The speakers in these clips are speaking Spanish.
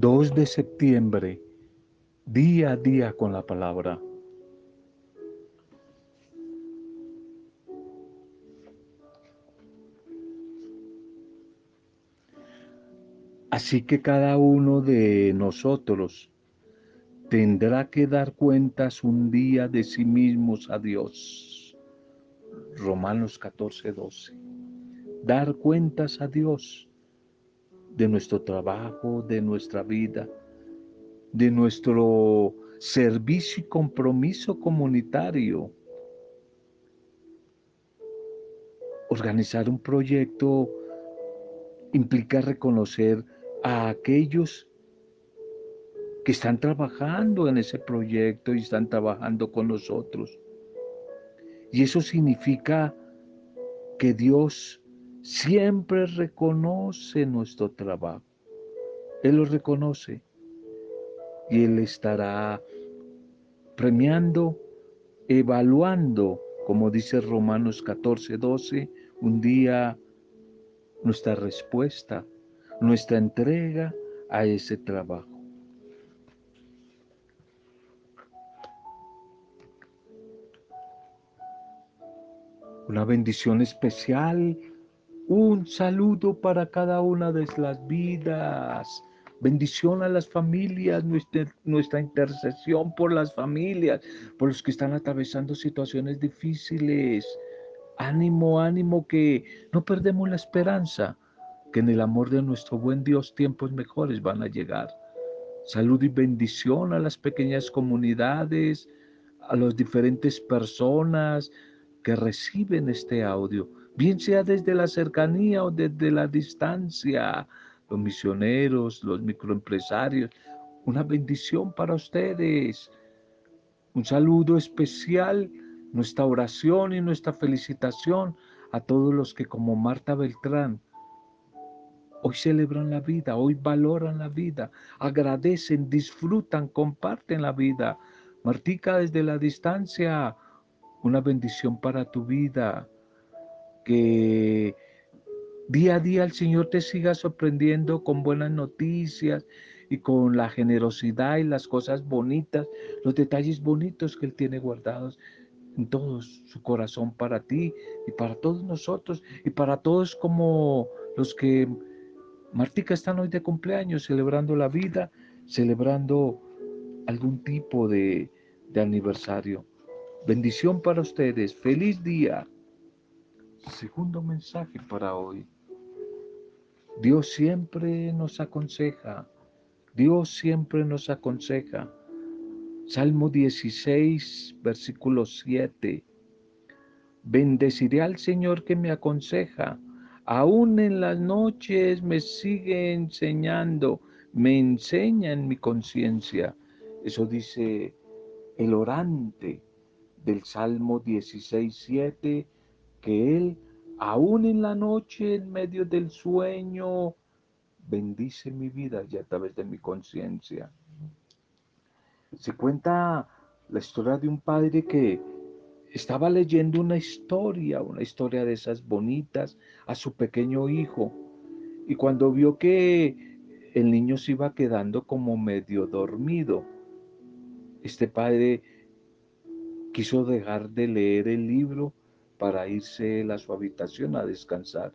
2 de septiembre, día a día con la palabra. Así que cada uno de nosotros tendrá que dar cuentas un día de sí mismos a Dios. Romanos 14, 12. Dar cuentas a Dios de nuestro trabajo, de nuestra vida, de nuestro servicio y compromiso comunitario. Organizar un proyecto implica reconocer a aquellos que están trabajando en ese proyecto y están trabajando con nosotros. Y eso significa que Dios siempre reconoce nuestro trabajo. Él lo reconoce y Él estará premiando, evaluando, como dice Romanos 14, 12, un día nuestra respuesta, nuestra entrega a ese trabajo. una bendición especial, un saludo para cada una de las vidas. Bendición a las familias, nuestra, intercesión por las familias, por los que están atravesando situaciones difíciles. Ánimo, ánimo, que no perdemos la esperanza, que en el amor de nuestro buen Dios tiempos mejores van a llegar. Salud y bendición a las pequeñas comunidades, a las diferentes personas, que reciben este audio, bien sea desde la cercanía o desde la distancia, los misioneros, los microempresarios, una bendición para ustedes. Un saludo especial, nuestra oración y nuestra felicitación a todos los que como Marta Beltrán hoy celebran la vida, hoy valoran la vida, agradecen, disfrutan, comparten la vida. Martica desde la distancia, una bendición para tu vida, que día a día el Señor te siga sorprendiendo con buenas noticias y con la generosidad y las cosas bonitas, los detalles bonitos que Él tiene guardados en todo su corazón para ti y para todos nosotros y para todos como los que Martica están hoy de cumpleaños, celebrando la vida, celebrando algún tipo de, de aniversario. Bendición para ustedes. Feliz día. Segundo mensaje para hoy. Dios siempre nos aconseja. Dios siempre nos aconseja. Salmo 16, versículo 7. Bendeciré al Señor que me aconseja. Aún en las noches me sigue enseñando, me enseña en mi conciencia. Eso dice el orante del Salmo 16, 7, que Él, aún en la noche, en medio del sueño, bendice mi vida y a través de mi conciencia. Se cuenta la historia de un padre que estaba leyendo una historia, una historia de esas bonitas, a su pequeño hijo. Y cuando vio que el niño se iba quedando como medio dormido, este padre quiso dejar de leer el libro para irse a su habitación a descansar.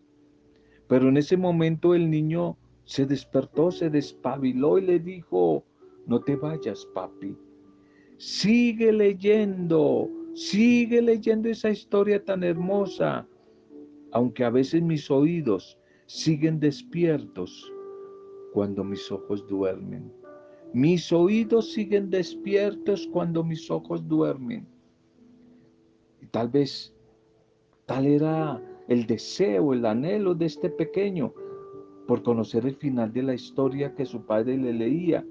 Pero en ese momento el niño se despertó, se despabiló y le dijo, no te vayas, papi. Sigue leyendo, sigue leyendo esa historia tan hermosa, aunque a veces mis oídos siguen despiertos cuando mis ojos duermen. Mis oídos siguen despiertos cuando mis ojos duermen. Tal vez tal era el deseo, el anhelo de este pequeño por conocer el final de la historia que su padre le leía,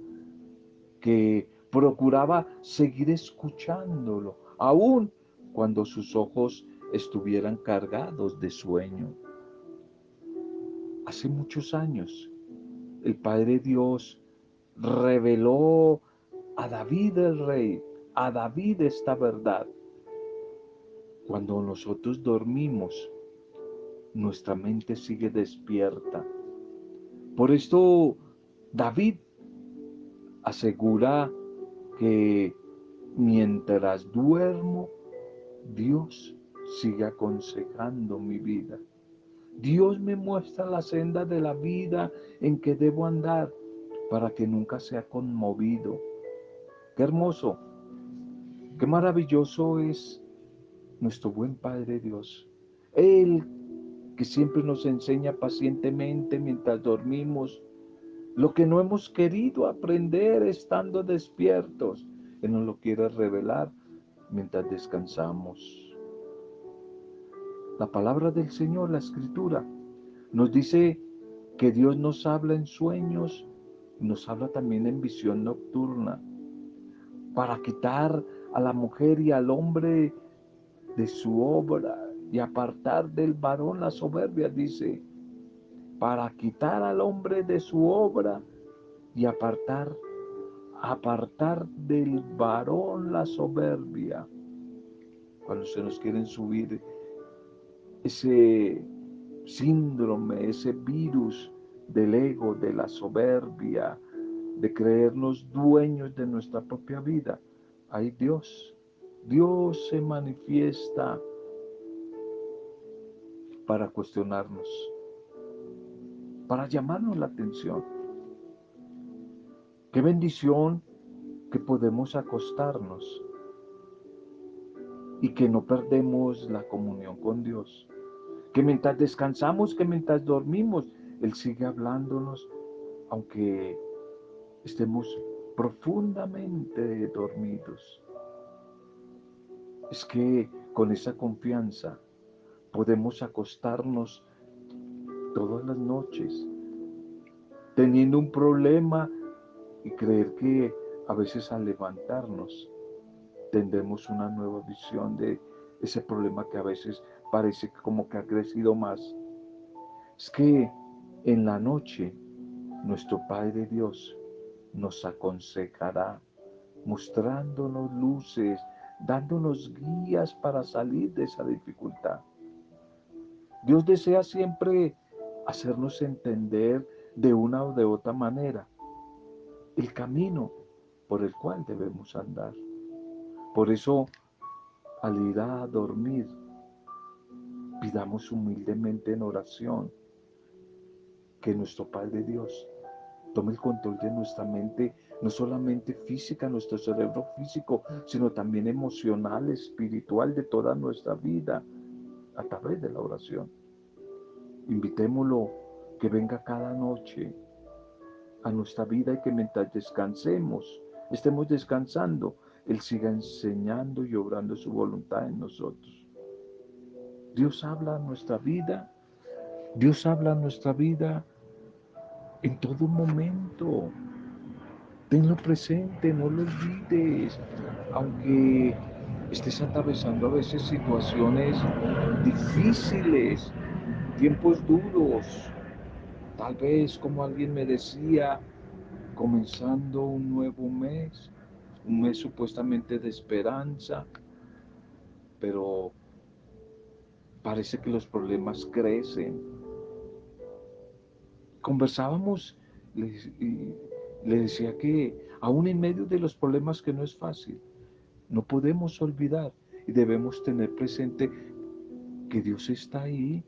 que procuraba seguir escuchándolo, aun cuando sus ojos estuvieran cargados de sueño. Hace muchos años, el Padre Dios reveló a David el rey, a David esta verdad cuando nosotros dormimos, nuestra mente sigue despierta. Por esto David asegura que mientras duermo, Dios sigue aconsejando mi vida. Dios me muestra la senda de la vida en que debo andar para que nunca sea conmovido. Qué hermoso, qué maravilloso es nuestro buen Padre Dios. Él que siempre nos enseña pacientemente mientras dormimos lo que no hemos querido aprender estando despiertos. Él nos lo quiere revelar mientras descansamos. La palabra del Señor, la escritura, nos dice que Dios nos habla en sueños nos habla también en visión nocturna para quitar a la mujer y al hombre de su obra y apartar del varón la soberbia, dice, para quitar al hombre de su obra y apartar, apartar del varón la soberbia. Cuando se nos quieren subir ese síndrome, ese virus del ego, de la soberbia, de creernos dueños de nuestra propia vida. Ahí Dios, Dios se manifiesta para cuestionarnos, para llamarnos la atención. Qué bendición que podemos acostarnos y que no perdemos la comunión con Dios. Que mientras descansamos, que mientras dormimos, Él sigue hablándonos, aunque estemos profundamente dormidos. Es que con esa confianza podemos acostarnos todas las noches teniendo un problema y creer que a veces al levantarnos tendremos una nueva visión de ese problema que a veces parece como que ha crecido más. Es que en la noche nuestro Padre Dios nos aconsejará, mostrándonos luces, dándonos guías para salir de esa dificultad. Dios desea siempre hacernos entender de una o de otra manera el camino por el cual debemos andar. Por eso, al ir a dormir, pidamos humildemente en oración que nuestro Padre Dios tome el control de nuestra mente, no solamente física, nuestro cerebro físico, sino también emocional, espiritual de toda nuestra vida a través de la oración. Invitémoslo que venga cada noche a nuestra vida y que mientras descansemos, estemos descansando, Él siga enseñando y obrando su voluntad en nosotros. Dios habla a nuestra vida, Dios habla a nuestra vida en todo momento. Tenlo presente, no lo olvides, aunque estés atravesando a veces situaciones difíciles, tiempos duros, tal vez como alguien me decía, comenzando un nuevo mes, un mes supuestamente de esperanza, pero parece que los problemas crecen, conversábamos y le decía que aún en medio de los problemas que no es fácil, no podemos olvidar y debemos tener presente que Dios está ahí,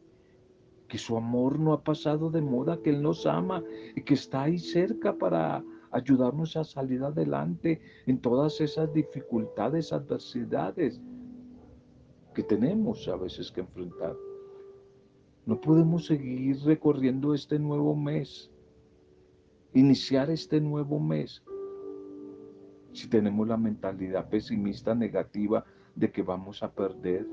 que su amor no ha pasado de moda, que Él nos ama y que está ahí cerca para ayudarnos a salir adelante en todas esas dificultades, adversidades que tenemos a veces que enfrentar. No podemos seguir recorriendo este nuevo mes, iniciar este nuevo mes, si tenemos la mentalidad pesimista, negativa de que vamos a perder,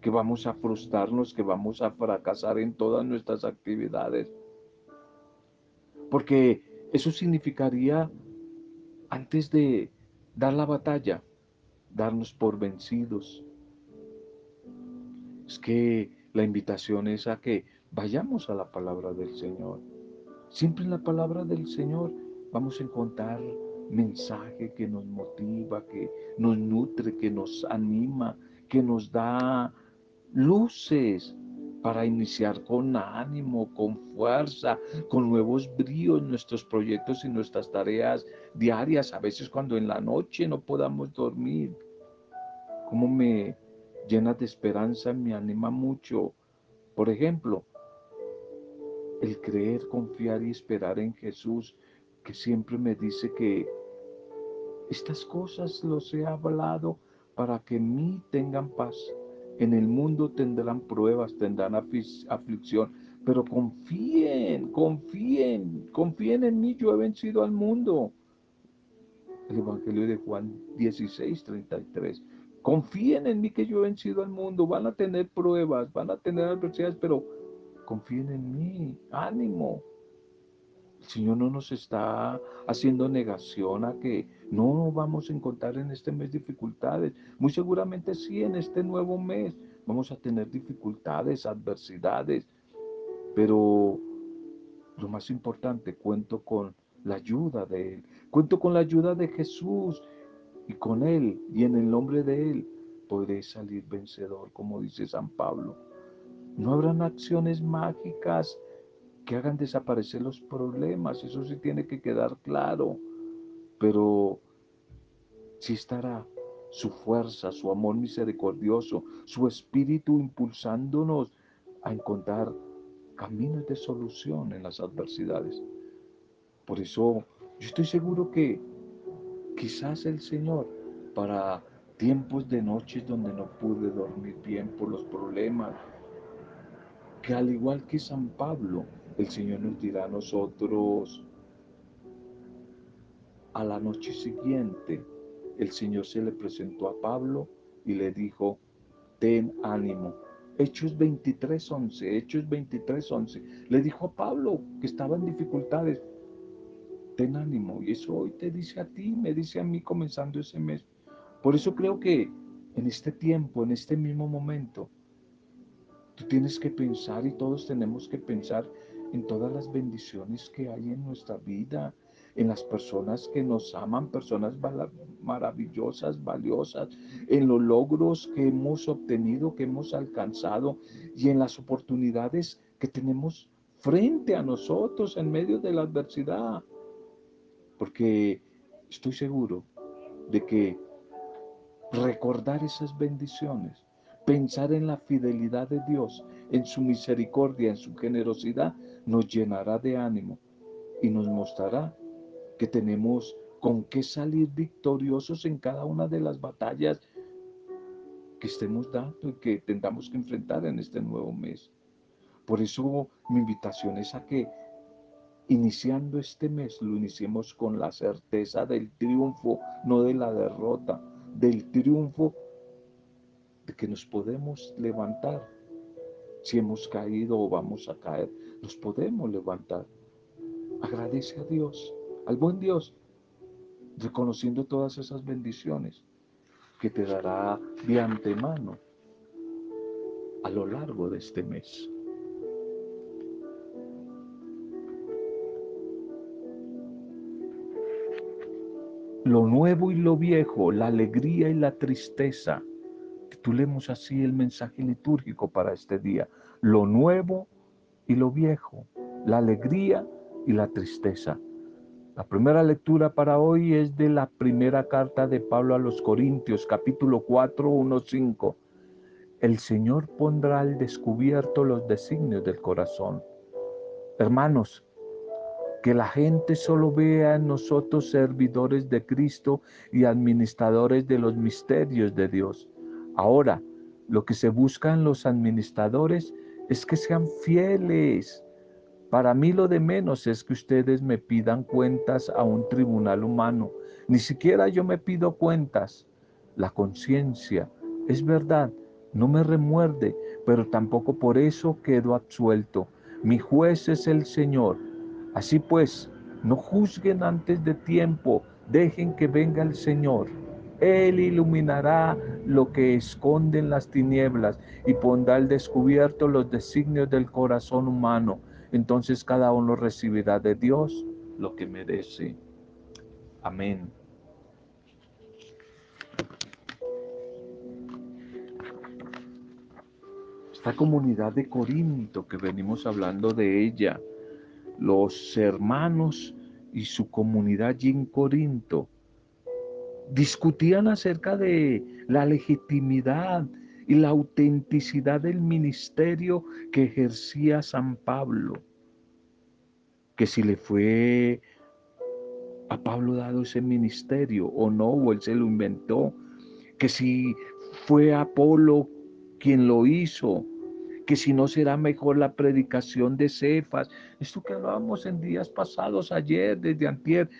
que vamos a frustrarnos, que vamos a fracasar en todas nuestras actividades. Porque eso significaría, antes de dar la batalla, darnos por vencidos. Es que la invitación es a que vayamos a la palabra del Señor. Siempre en la palabra del Señor vamos a encontrar mensaje que nos motiva, que nos nutre, que nos anima, que nos da luces para iniciar con ánimo, con fuerza, con nuevos bríos nuestros proyectos y nuestras tareas diarias, a veces cuando en la noche no podamos dormir. Cómo me llena de esperanza, me anima mucho. Por ejemplo, el creer, confiar y esperar en Jesús, que siempre me dice que estas cosas los he hablado para que en mí tengan paz. En el mundo tendrán pruebas, tendrán aflicción, pero confíen, confíen, confíen en mí, yo he vencido al mundo. El Evangelio de Juan 16, 33. Confíen en mí que yo he vencido al mundo, van a tener pruebas, van a tener adversidades, pero confíen en mí, ánimo. El Señor no nos está haciendo negación a que no vamos a encontrar en este mes dificultades. Muy seguramente sí, en este nuevo mes vamos a tener dificultades, adversidades, pero lo más importante, cuento con la ayuda de Él, cuento con la ayuda de Jesús y con Él y en el nombre de Él podré salir vencedor, como dice San Pablo. No habrán acciones mágicas que hagan desaparecer los problemas, eso sí tiene que quedar claro, pero sí estará su fuerza, su amor misericordioso, su espíritu impulsándonos a encontrar caminos de solución en las adversidades. Por eso yo estoy seguro que quizás el Señor para tiempos de noches donde no pude dormir bien por los problemas, que al igual que San Pablo, el Señor nos dirá a nosotros, a la noche siguiente, el Señor se le presentó a Pablo y le dijo, ten ánimo. Hechos 23, 11, Hechos 23, 11. Le dijo a Pablo que estaba en dificultades, ten ánimo. Y eso hoy te dice a ti, me dice a mí comenzando ese mes. Por eso creo que en este tiempo, en este mismo momento, tú tienes que pensar y todos tenemos que pensar en todas las bendiciones que hay en nuestra vida, en las personas que nos aman, personas maravillosas, valiosas, en los logros que hemos obtenido, que hemos alcanzado y en las oportunidades que tenemos frente a nosotros en medio de la adversidad. Porque estoy seguro de que recordar esas bendiciones, pensar en la fidelidad de Dios, en su misericordia, en su generosidad, nos llenará de ánimo y nos mostrará que tenemos con qué salir victoriosos en cada una de las batallas que estemos dando y que tengamos que enfrentar en este nuevo mes. Por eso mi invitación es a que iniciando este mes lo iniciemos con la certeza del triunfo, no de la derrota, del triunfo de que nos podemos levantar si hemos caído o vamos a caer, nos podemos levantar. Agradece a Dios, al buen Dios, reconociendo todas esas bendiciones que te dará de antemano a lo largo de este mes. Lo nuevo y lo viejo, la alegría y la tristeza, Titulemos así el mensaje litúrgico para este día. Lo nuevo y lo viejo, la alegría y la tristeza. La primera lectura para hoy es de la primera carta de Pablo a los Corintios, capítulo 4, 1, 5. El Señor pondrá al descubierto los designios del corazón. Hermanos, que la gente solo vea en nosotros servidores de Cristo y administradores de los misterios de Dios. Ahora, lo que se busca en los administradores es que sean fieles. Para mí lo de menos es que ustedes me pidan cuentas a un tribunal humano. Ni siquiera yo me pido cuentas. La conciencia, es verdad, no me remuerde, pero tampoco por eso quedo absuelto. Mi juez es el Señor. Así pues, no juzguen antes de tiempo, dejen que venga el Señor. Él iluminará lo que esconden las tinieblas y pondrá al descubierto los designios del corazón humano. Entonces cada uno recibirá de Dios lo que merece. Amén. esta comunidad de Corinto que venimos hablando de ella, los hermanos y su comunidad allí en Corinto, discutían acerca de la legitimidad y la autenticidad del ministerio que ejercía San Pablo, que si le fue a Pablo dado ese ministerio o no, o él se lo inventó, que si fue Apolo quien lo hizo, que si no será mejor la predicación de Cefas. Esto que hablábamos en días pasados, ayer, desde antier,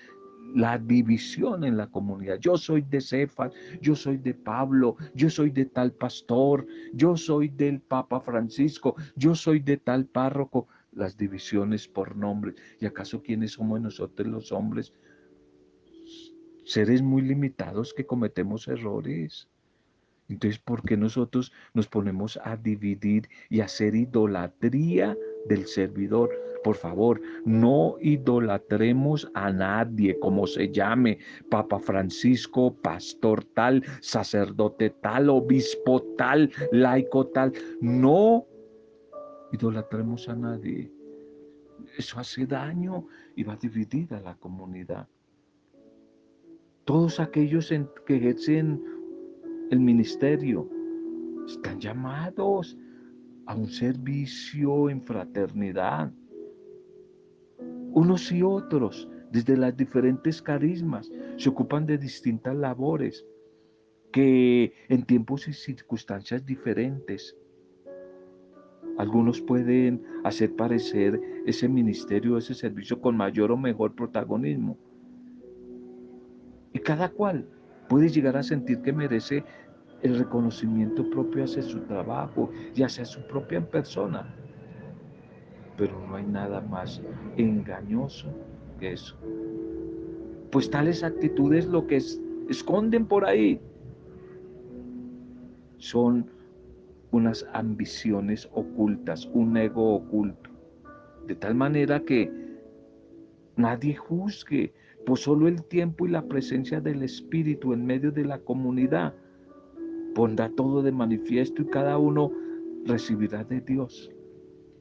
la división en la comunidad. Yo soy de Cefas, yo soy de Pablo, yo soy de tal pastor, yo soy del Papa Francisco, yo soy de tal párroco. Las divisiones por nombres. ¿Y acaso quiénes somos nosotros los hombres? Seres muy limitados que cometemos errores. Entonces, ¿por qué nosotros nos ponemos a dividir y a hacer idolatría del servidor? Por favor, no idolatremos a nadie, como se llame, Papa Francisco, pastor tal, sacerdote tal, obispo tal, laico tal. No idolatremos a nadie. Eso hace daño y va a dividir a la comunidad. Todos aquellos que ejercen el ministerio, están llamados a un servicio en fraternidad. Unos y otros, desde las diferentes carismas, se ocupan de distintas labores que en tiempos y circunstancias diferentes. Algunos pueden hacer parecer ese ministerio, ese servicio con mayor o mejor protagonismo. Y cada cual puede llegar a sentir que merece el reconocimiento propio hacia su trabajo y hacia su propia persona. Pero no hay nada más engañoso que eso. Pues tales actitudes lo que esconden por ahí son unas ambiciones ocultas, un ego oculto. De tal manera que nadie juzgue, pues solo el tiempo y la presencia del Espíritu en medio de la comunidad pondrá todo de manifiesto y cada uno recibirá de Dios.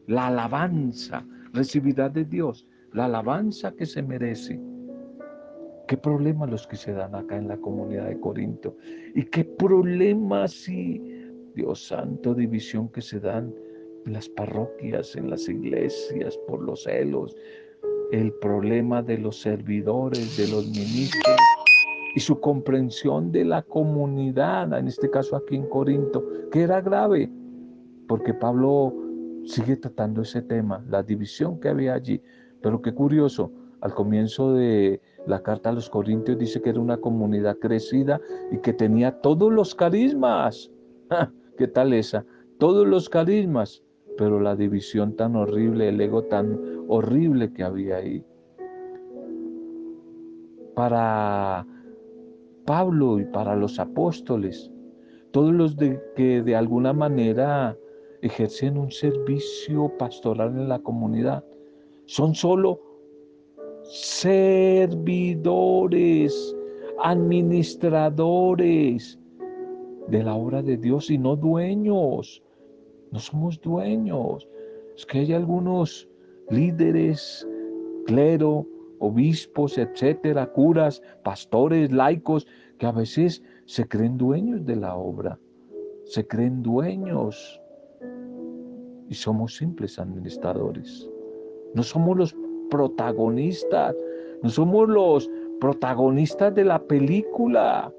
La alabanza recibirá de Dios, la alabanza que se merece. ¿Qué problemas los que se dan acá en la comunidad de Corinto? ¿Y qué problemas si, Dios santo, división que se dan en las parroquias, en las iglesias, por los celos, el problema de los servidores, de los ministros y su comprensión de la comunidad, en este caso aquí en Corinto, que era grave, porque Pablo sigue tratando ese tema, la división que había allí. Pero qué curioso, al comienzo de la carta a los Corintios dice que era una comunidad crecida y que tenía todos los carismas. ¿Qué tal esa? Todos los carismas pero la división tan horrible, el ego tan horrible que había ahí. Para Pablo y para los apóstoles, todos los que de alguna manera ejercen un servicio pastoral en la comunidad, son solo servidores, administradores de la obra de Dios y no dueños. No somos dueños. Es que hay algunos líderes, clero, obispos, etcétera, curas, pastores, laicos, que a veces se creen dueños de la obra, se creen dueños y somos simples administradores. No somos los protagonistas, no somos los protagonistas de la película.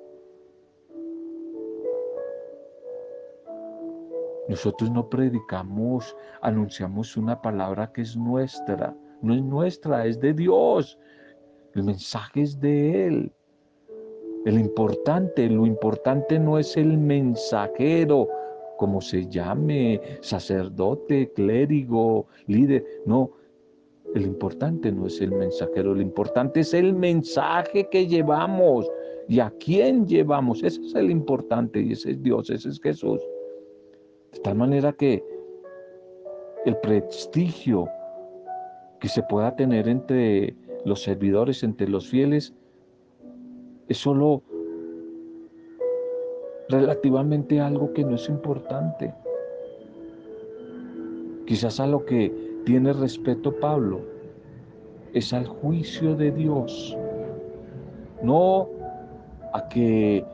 Nosotros no predicamos, anunciamos una palabra que es nuestra. No es nuestra, es de Dios. El mensaje es de Él. El importante, lo importante no es el mensajero, como se llame, sacerdote, clérigo, líder. No, el importante no es el mensajero, lo importante es el mensaje que llevamos y a quién llevamos. Ese es el importante y ese es Dios, ese es Jesús. De tal manera que el prestigio que se pueda tener entre los servidores, entre los fieles, es solo relativamente algo que no es importante. Quizás a lo que tiene respeto Pablo es al juicio de Dios, no a que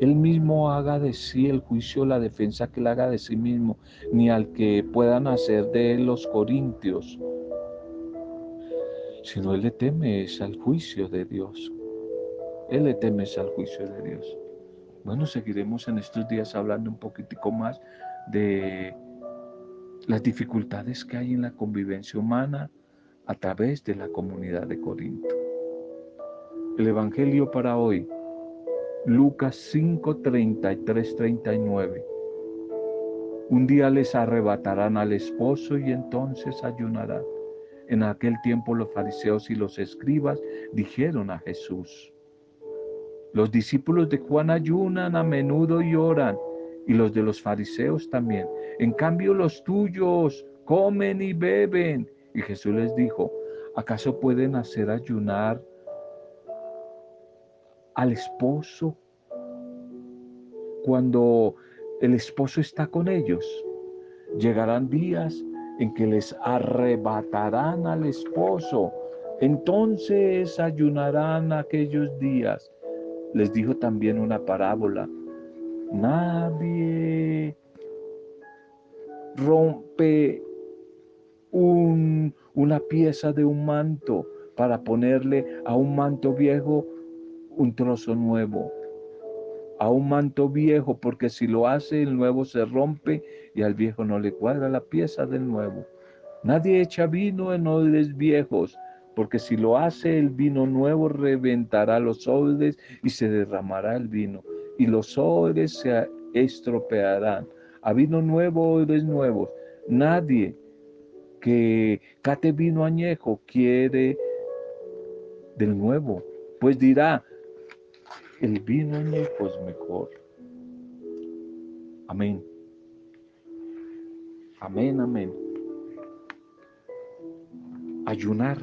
él mismo haga de sí el juicio, la defensa que él haga de sí mismo, ni al que puedan hacer de él los corintios, sino él le teme es al juicio de Dios. Él le teme es al juicio de Dios. Bueno, seguiremos en estos días hablando un poquitico más de las dificultades que hay en la convivencia humana a través de la comunidad de Corinto. El Evangelio para hoy, Lucas 5, 33, 39. Un día les arrebatarán al esposo y entonces ayunarán. En aquel tiempo los fariseos y los escribas dijeron a Jesús, los discípulos de Juan ayunan a menudo y oran, y los de los fariseos también. En cambio los tuyos comen y beben. Y Jesús les dijo, ¿acaso pueden hacer ayunar al esposo cuando el esposo está con ellos? Llegarán días en que les arrebatarán al esposo. Entonces ayunarán aquellos días. Les dijo también una parábola. Nadie rompe una pieza de un manto para ponerle a un manto viejo un trozo nuevo. A un manto viejo, porque si lo hace, el nuevo se rompe y al viejo no le cuadra la pieza del nuevo. Nadie echa vino en odres viejos, porque si lo hace, el vino nuevo reventará los odres y se derramará el vino, y los odres se estropearán a vino nuevo o nuevos. Nadie que cate vino añejo quiere del nuevo, pues dirá, el vino añejo es mejor. Amén. Amén, amén. Ayunar,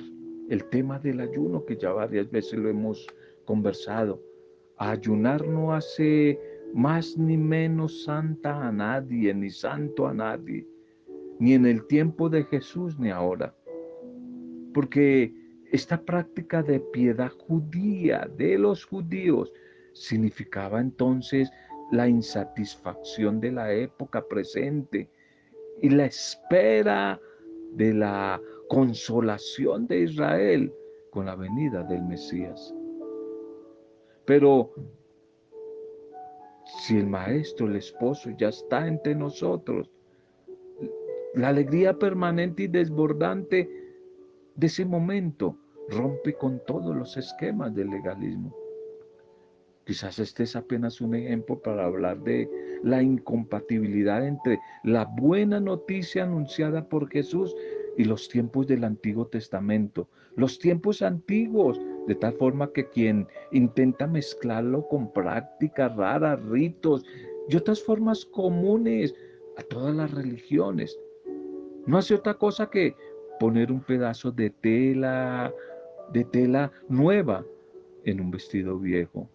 el tema del ayuno que ya varias veces lo hemos conversado. Ayunar no hace más ni menos santa a nadie, ni santo a nadie, ni en el tiempo de Jesús ni ahora. Porque esta práctica de piedad judía de los judíos significaba entonces la insatisfacción de la época presente y la espera de la consolación de Israel con la venida del Mesías. Pero si el maestro, el esposo ya está entre nosotros, la alegría permanente y desbordante de ese momento rompe con todos los esquemas del legalismo. Quizás este es apenas un ejemplo para hablar de la incompatibilidad entre la buena noticia anunciada por Jesús y los tiempos del Antiguo Testamento. Los tiempos antiguos de tal forma que quien intenta mezclarlo con prácticas raras, ritos y otras formas comunes a todas las religiones, no hace otra cosa que poner un pedazo de tela, de tela nueva en un vestido viejo,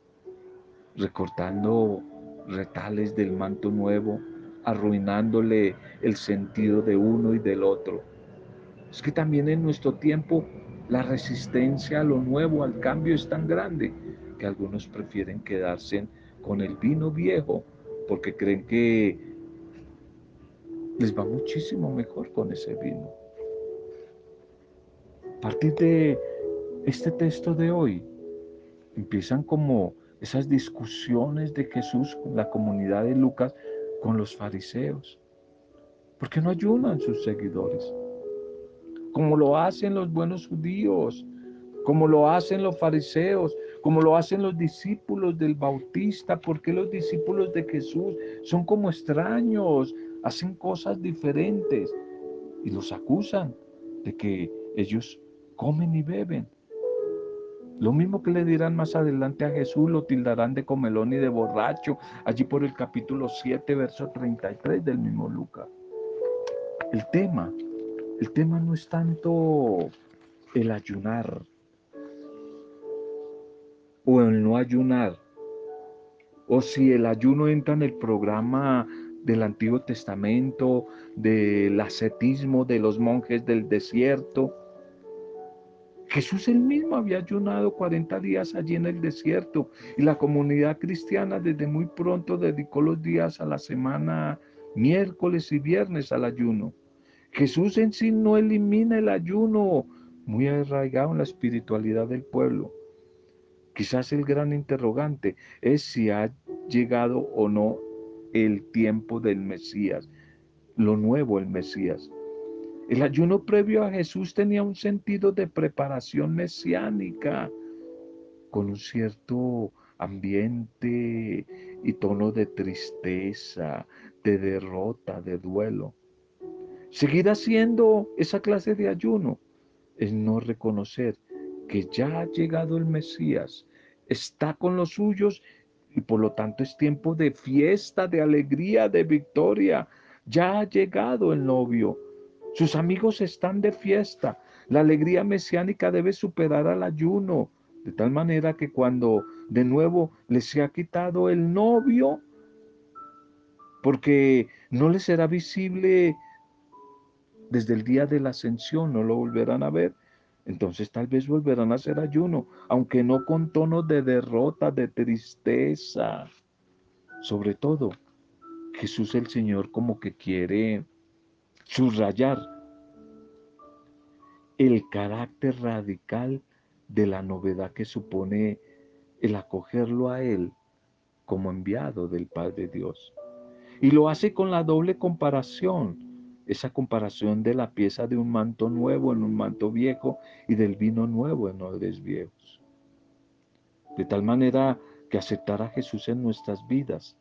recortando retales del manto nuevo, arruinándole el sentido de uno y del otro. Es que también en nuestro tiempo la resistencia a lo nuevo, al cambio es tan grande que algunos prefieren quedarse con el vino viejo porque creen que les va muchísimo mejor con ese vino. A partir de este texto de hoy, empiezan como esas discusiones de Jesús con la comunidad de Lucas, con los fariseos. ¿Por qué no ayunan sus seguidores? Como lo hacen los buenos judíos, como lo hacen los fariseos, como lo hacen los discípulos del Bautista, porque los discípulos de Jesús son como extraños, hacen cosas diferentes y los acusan de que ellos comen y beben. Lo mismo que le dirán más adelante a Jesús, lo tildarán de comelón y de borracho, allí por el capítulo 7, verso 33 del mismo Lucas. El tema el tema no es tanto el ayunar o el no ayunar, o si el ayuno entra en el programa del Antiguo Testamento, del ascetismo de los monjes del desierto. Jesús él mismo había ayunado 40 días allí en el desierto y la comunidad cristiana desde muy pronto dedicó los días a la semana miércoles y viernes al ayuno. Jesús en sí no elimina el ayuno, muy arraigado en la espiritualidad del pueblo. Quizás el gran interrogante es si ha llegado o no el tiempo del Mesías, lo nuevo el Mesías. El ayuno previo a Jesús tenía un sentido de preparación mesiánica, con un cierto ambiente y tono de tristeza, de derrota, de duelo. Seguir haciendo esa clase de ayuno es no reconocer que ya ha llegado el Mesías, está con los suyos y por lo tanto es tiempo de fiesta, de alegría, de victoria. Ya ha llegado el novio. Sus amigos están de fiesta. La alegría mesiánica debe superar al ayuno, de tal manera que cuando de nuevo les sea quitado el novio, porque no les será visible desde el día de la ascensión, no lo volverán a ver, entonces tal vez volverán a hacer ayuno, aunque no con tono de derrota, de tristeza. Sobre todo, Jesús el Señor como que quiere subrayar el carácter radical de la novedad que supone el acogerlo a Él como enviado del Padre Dios. Y lo hace con la doble comparación esa comparación de la pieza de un manto nuevo en un manto viejo y del vino nuevo en odres viejos. De tal manera que aceptar a Jesús en nuestras vidas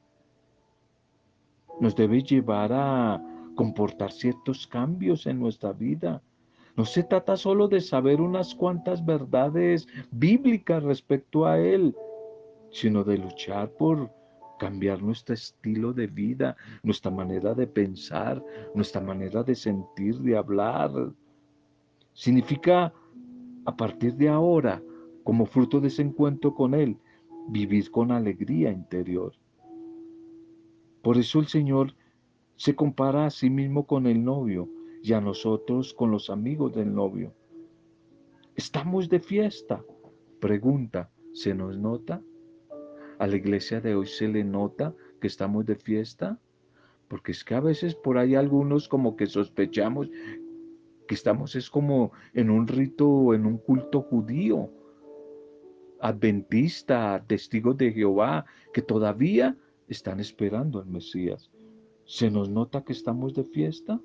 nos debe llevar a comportar ciertos cambios en nuestra vida. No se trata solo de saber unas cuantas verdades bíblicas respecto a Él, sino de luchar por cambiar nuestro estilo de vida, nuestra manera de pensar, nuestra manera de sentir, de hablar. Significa, a partir de ahora, como fruto de ese encuentro con Él, vivir con alegría interior. Por eso el Señor se compara a sí mismo con el novio y a nosotros con los amigos del novio. ¿Estamos de fiesta? Pregunta, ¿se nos nota? A la iglesia de hoy se le nota que estamos de fiesta? Porque es que a veces por ahí algunos como que sospechamos que estamos es como en un rito, en un culto judío, adventista, testigos de Jehová, que todavía están esperando al Mesías. ¿Se nos nota que estamos de fiesta?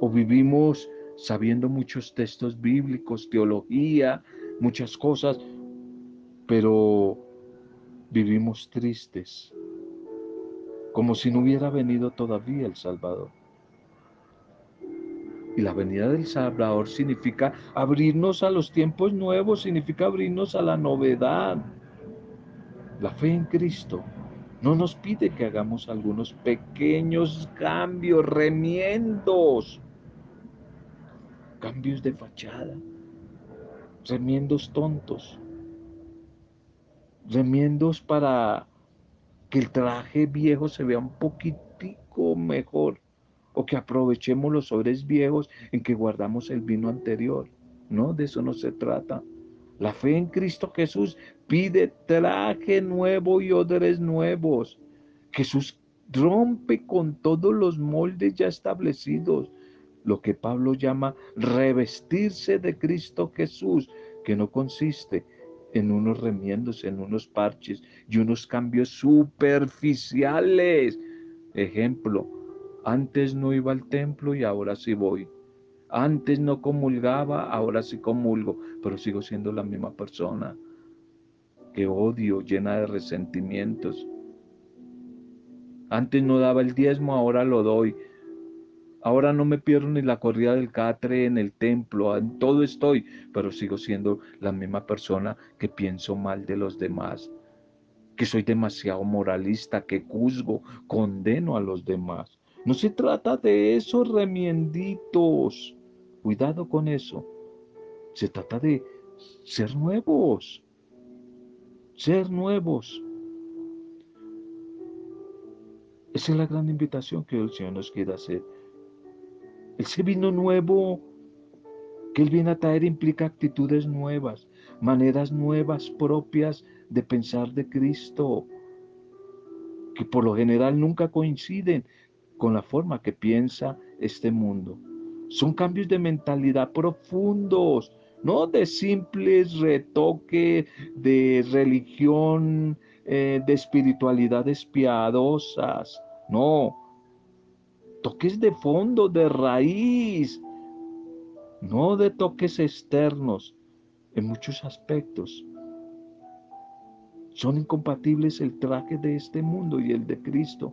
¿O vivimos sabiendo muchos textos bíblicos, teología, muchas cosas, pero vivimos tristes, como si no hubiera venido todavía el Salvador. Y la venida del Salvador significa abrirnos a los tiempos nuevos, significa abrirnos a la novedad. La fe en Cristo no nos pide que hagamos algunos pequeños cambios, remiendos, cambios de fachada, remiendos tontos remiendos para que el traje viejo se vea un poquitico mejor o que aprovechemos los sobres viejos en que guardamos el vino anterior. No, de eso no se trata. La fe en Cristo Jesús pide traje nuevo y odres nuevos. Jesús rompe con todos los moldes ya establecidos, lo que Pablo llama revestirse de Cristo Jesús, que no consiste en unos remiendos, en unos parches y unos cambios superficiales. Ejemplo, antes no iba al templo y ahora sí voy. Antes no comulgaba, ahora sí comulgo, pero sigo siendo la misma persona. Que odio, llena de resentimientos. Antes no daba el diezmo, ahora lo doy. Ahora no me pierdo ni la corrida del catre en el templo, en todo estoy, pero sigo siendo la misma persona que pienso mal de los demás, que soy demasiado moralista, que juzgo, condeno a los demás. No se trata de esos remienditos. Cuidado con eso. Se trata de ser nuevos. Ser nuevos. Esa es la gran invitación que el Señor nos quiere hacer. Ese vino nuevo que Él viene a traer implica actitudes nuevas, maneras nuevas propias de pensar de Cristo, que por lo general nunca coinciden con la forma que piensa este mundo. Son cambios de mentalidad profundos, no de simples retoque de religión, eh, de espiritualidades piadosas, no, toques de fondo, de raíz, no de toques externos en muchos aspectos. Son incompatibles el traje de este mundo y el de Cristo.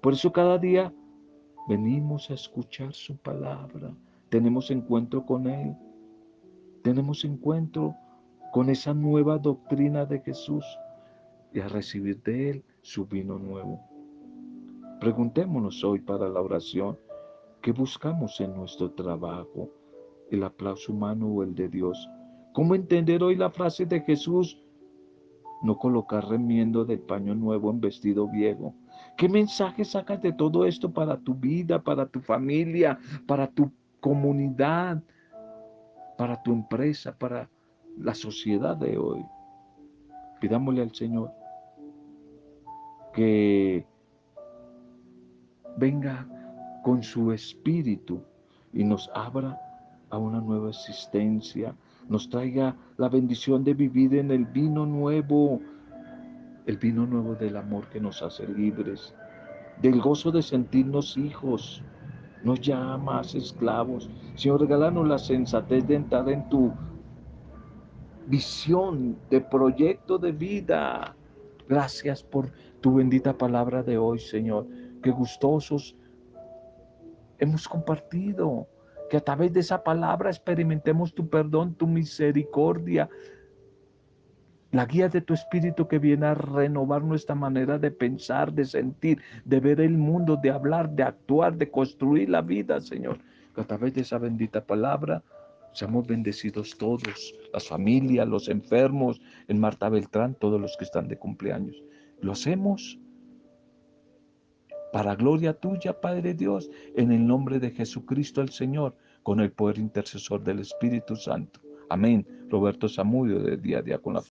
Por eso cada día venimos a escuchar su palabra, tenemos encuentro con Él, tenemos encuentro con esa nueva doctrina de Jesús y a recibir de Él su vino nuevo. Preguntémonos hoy para la oración, ¿qué buscamos en nuestro trabajo? ¿El aplauso humano o el de Dios? ¿Cómo entender hoy la frase de Jesús? No colocar remiendo de paño nuevo en vestido viejo. ¿Qué mensaje sacas de todo esto para tu vida, para tu familia, para tu comunidad, para tu empresa, para la sociedad de hoy? Pidámosle al Señor que venga con su espíritu y nos abra a una nueva existencia, nos traiga la bendición de vivir en el vino nuevo, el vino nuevo del amor que nos hace libres, del gozo de sentirnos hijos, nos llama esclavos. Señor, regálanos la sensatez de entrar en tu visión de proyecto de vida. Gracias por tu bendita palabra de hoy, Señor. Que gustosos hemos compartido que a través de esa palabra experimentemos tu perdón, tu misericordia, la guía de tu espíritu que viene a renovar nuestra manera de pensar, de sentir, de ver el mundo, de hablar, de actuar, de construir la vida, Señor. Que a través de esa bendita palabra seamos bendecidos todos, las familias, los enfermos, en Marta Beltrán, todos los que están de cumpleaños. Lo hacemos para gloria tuya, Padre Dios, en el nombre de Jesucristo el Señor, con el poder intercesor del Espíritu Santo. Amén. Roberto Zamudio de Día a Día con la